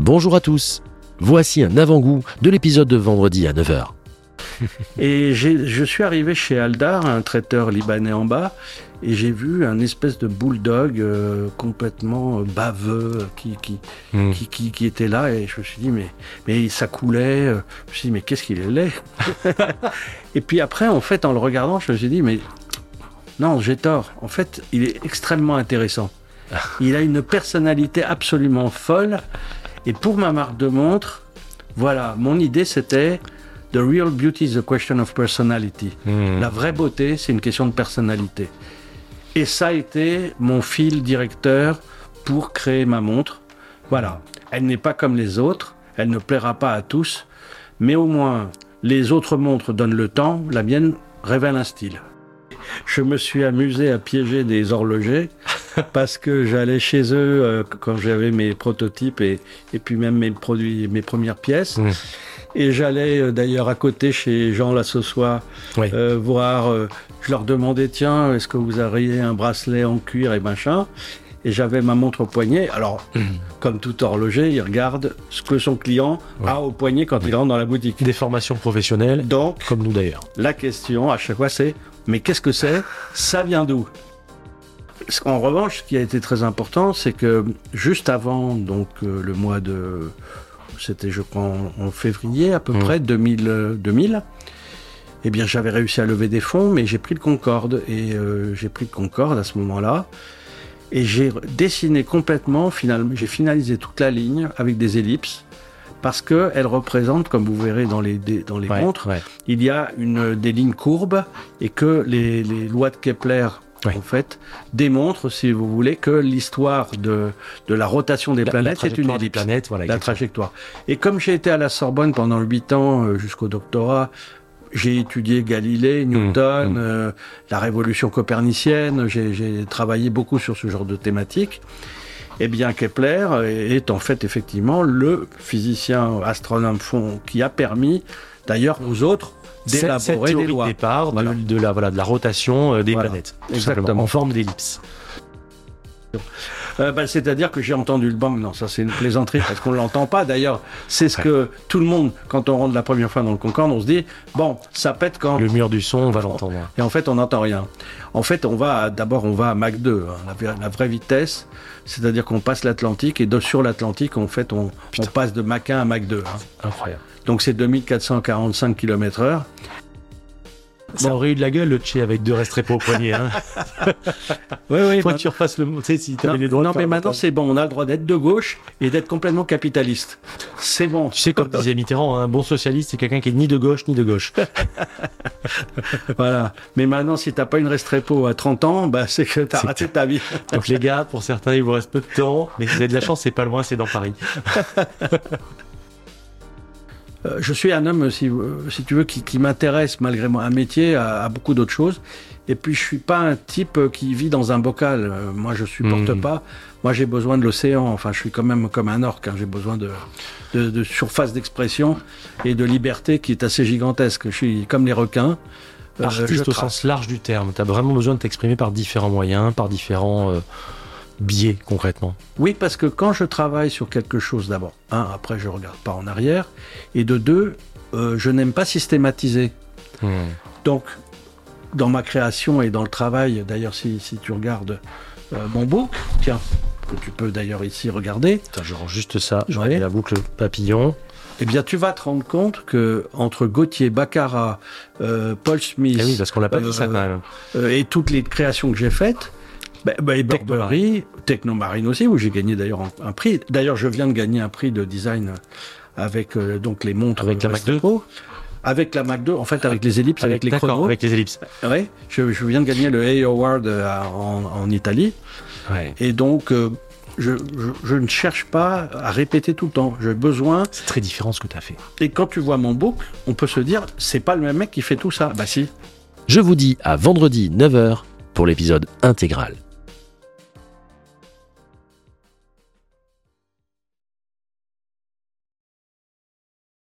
Bonjour à tous. Voici un avant-goût de l'épisode de vendredi à 9h. Et je suis arrivé chez Aldar, un traiteur libanais en bas, et j'ai vu un espèce de bulldog euh, complètement euh, baveux qui, qui, Hmm. Mm. qui, qui, qui était là, et je me suis dit, mais, mais ça coulait. euh, Je me suis dit, mais qu'est-ce qu'il est laid Et puis après, en fait, en le regardant, je me suis dit, mais non, j'ai tort. En fait, il est extrêmement intéressant. Il a une personnalité absolument folle. Et pour ma marque de montre, voilà, mon idée c'était The real beauty is a question of personality. Hmm. La vraie beauté, c'est une question de personnalité. Et ça a été mon fil directeur pour créer ma montre. Voilà. Elle n'est pas comme les autres, elle ne plaira pas à tous, mais au moins les autres montres donnent le temps, la mienne révèle un style. Je me suis amusé à piéger des horlogers parce que j'allais chez eux euh, quand j'avais mes prototypes et, et puis même mes produits, mes premières pièces. Mm. Et j'allais euh, d'ailleurs à côté chez Jean Lassossois Oui. euh, voir. euh, je leur demandais tiens, est-ce que vous auriez un bracelet en cuir et machin? Et j'avais ma montre au poignet. Alors, comme tout horloger, il regarde ce que son client Ouais. a au poignet quand il rentre dans la boutique. Des formations professionnelles, Donc, comme nous d'ailleurs. la question à chaque fois c'est mais qu'est-ce que c'est? Ça vient d'où? Ce- En revanche, ce qui a été très important, c'est que juste avant donc euh, le mois de c'était je crois en, en février à peu Mm. près 2000 euh, 2000 eh bien j'avais réussi à lever des fonds mais j'ai pris le Concorde et euh, j'ai pris le Concorde à ce moment-là et j'ai dessiné complètement finalement j'ai finalisé toute la ligne avec des ellipses parce que elle représente comme vous verrez dans les dans les Ouais, montres ouais. il y a une, des lignes courbes et que les, les lois de Kepler, En fait, démontrent, si vous voulez, que l'histoire de, de la rotation des La- planètes la est une des planètes, voilà. la trajectoire. Et comme j'ai été à la Sorbonne pendant 8 ans euh, jusqu'au doctorat, j'ai étudié Galilée, Newton, mmh. euh, la révolution copernicienne, j'ai travaillé beaucoup sur ce genre de thématique. Eh bien, Kepler est en fait effectivement le physicien astronome fond qui a permis d'ailleurs aux autres d'élaborer des de lois. départ de, Voilà. de la, voilà, de la rotation euh, des Voilà. planètes. tout Exactement. simplement, En forme d'ellipse. Euh, bah, C'est-à-dire que j'ai entendu le bang. Non, ça c'est une plaisanterie parce qu'on l'entend pas. D'ailleurs, c'est ce que tout le monde, quand on rentre la première fois dans le Concorde, on se dit bon, ça pète quand. Le mur du son, on va l'entendre. Et en fait, on n'entend rien. En fait, on va d'abord, on va à Mach 2, hein, la, vraie- la vraie vitesse. C'est-à-dire qu'on passe l'Atlantique et de, sur l'Atlantique, en fait, on, passe de Mach 1 à Mach 2. hein. Incroyable. Donc c'est 2445 km Ça aurait eu de la gueule le Tché avec deux restrepo au poignet. Hein. Oui, oui. Faut que tu refasses le mot. Tu sais, si Non, les droits. non, mais maintenant c'est bon, on a le droit d'être de gauche et d'être complètement capitaliste. C'est bon. Tu sais, comme disait Mitterrand, un bon socialiste, c'est quelqu'un qui est ni de gauche ni de gauche. Voilà. Mais maintenant, si t'as pas une restrepo à 30 ans, bah, c'est que t'as raté ta vie. Donc les gars, pour certains, il vous reste peu de temps, mais vous avez de la chance, c'est pas loin, c'est dans Paris. Euh, je suis un homme, si, euh, si tu veux, qui, qui m'intéresse malgré moi un métier à, à beaucoup d'autres choses. Et puis, je suis pas un type euh, qui vit dans un bocal. Euh, moi, je supporte Mhm. pas. Moi, j'ai besoin de l'océan. Enfin, je suis quand même comme un orque. hein. J'ai besoin de, de, de surface d'expression et de liberté qui est assez gigantesque. Je suis comme les requins. Euh, Artiste je au sens large du terme. Tu as vraiment besoin de t'exprimer par différents moyens, par différents euh, biais, concrètement. Oui, parce que quand je travaille sur quelque chose, d'abord, un, après je regarde pas en arrière, et de deux, euh, je n'aime pas systématiser. Hmm. Donc, dans ma création et dans le travail, d'ailleurs, si, si tu regardes euh, mon book, tiens, que tu peux d'ailleurs ici regarder, Attends, je rends juste ça. Je Ouais. remets la boucle papillon. eh bien, tu vas te rendre compte que entre Gauthier, Baccarat, euh, Paul Smith Eh oui, parce qu'on l'a pas dit ça quand même. et toutes les créations que j'ai faites, bah, bah, et Burberry, Technomarine aussi, où j'ai gagné d'ailleurs un, un prix. D'ailleurs, je viens de gagner un prix de design avec euh, donc les montres Avec la Mac 2? Restrepo. Avec la Mac 2, en fait, avec les ellipses, avec, les d'accord, chronos. avec les ellipses. Ouais, je, je viens de gagner le A Award euh, à- en, en Italie. Ouais. Et donc, euh, je, je- je ne cherche pas à répéter tout le temps. J'ai besoin. C'est très différent ce que tu as fait. Et quand tu vois mon book, on peut se dire, c'est pas le même mec qui fait tout ça. Bah si. Je vous dis à vendredi 9h pour l'épisode intégral.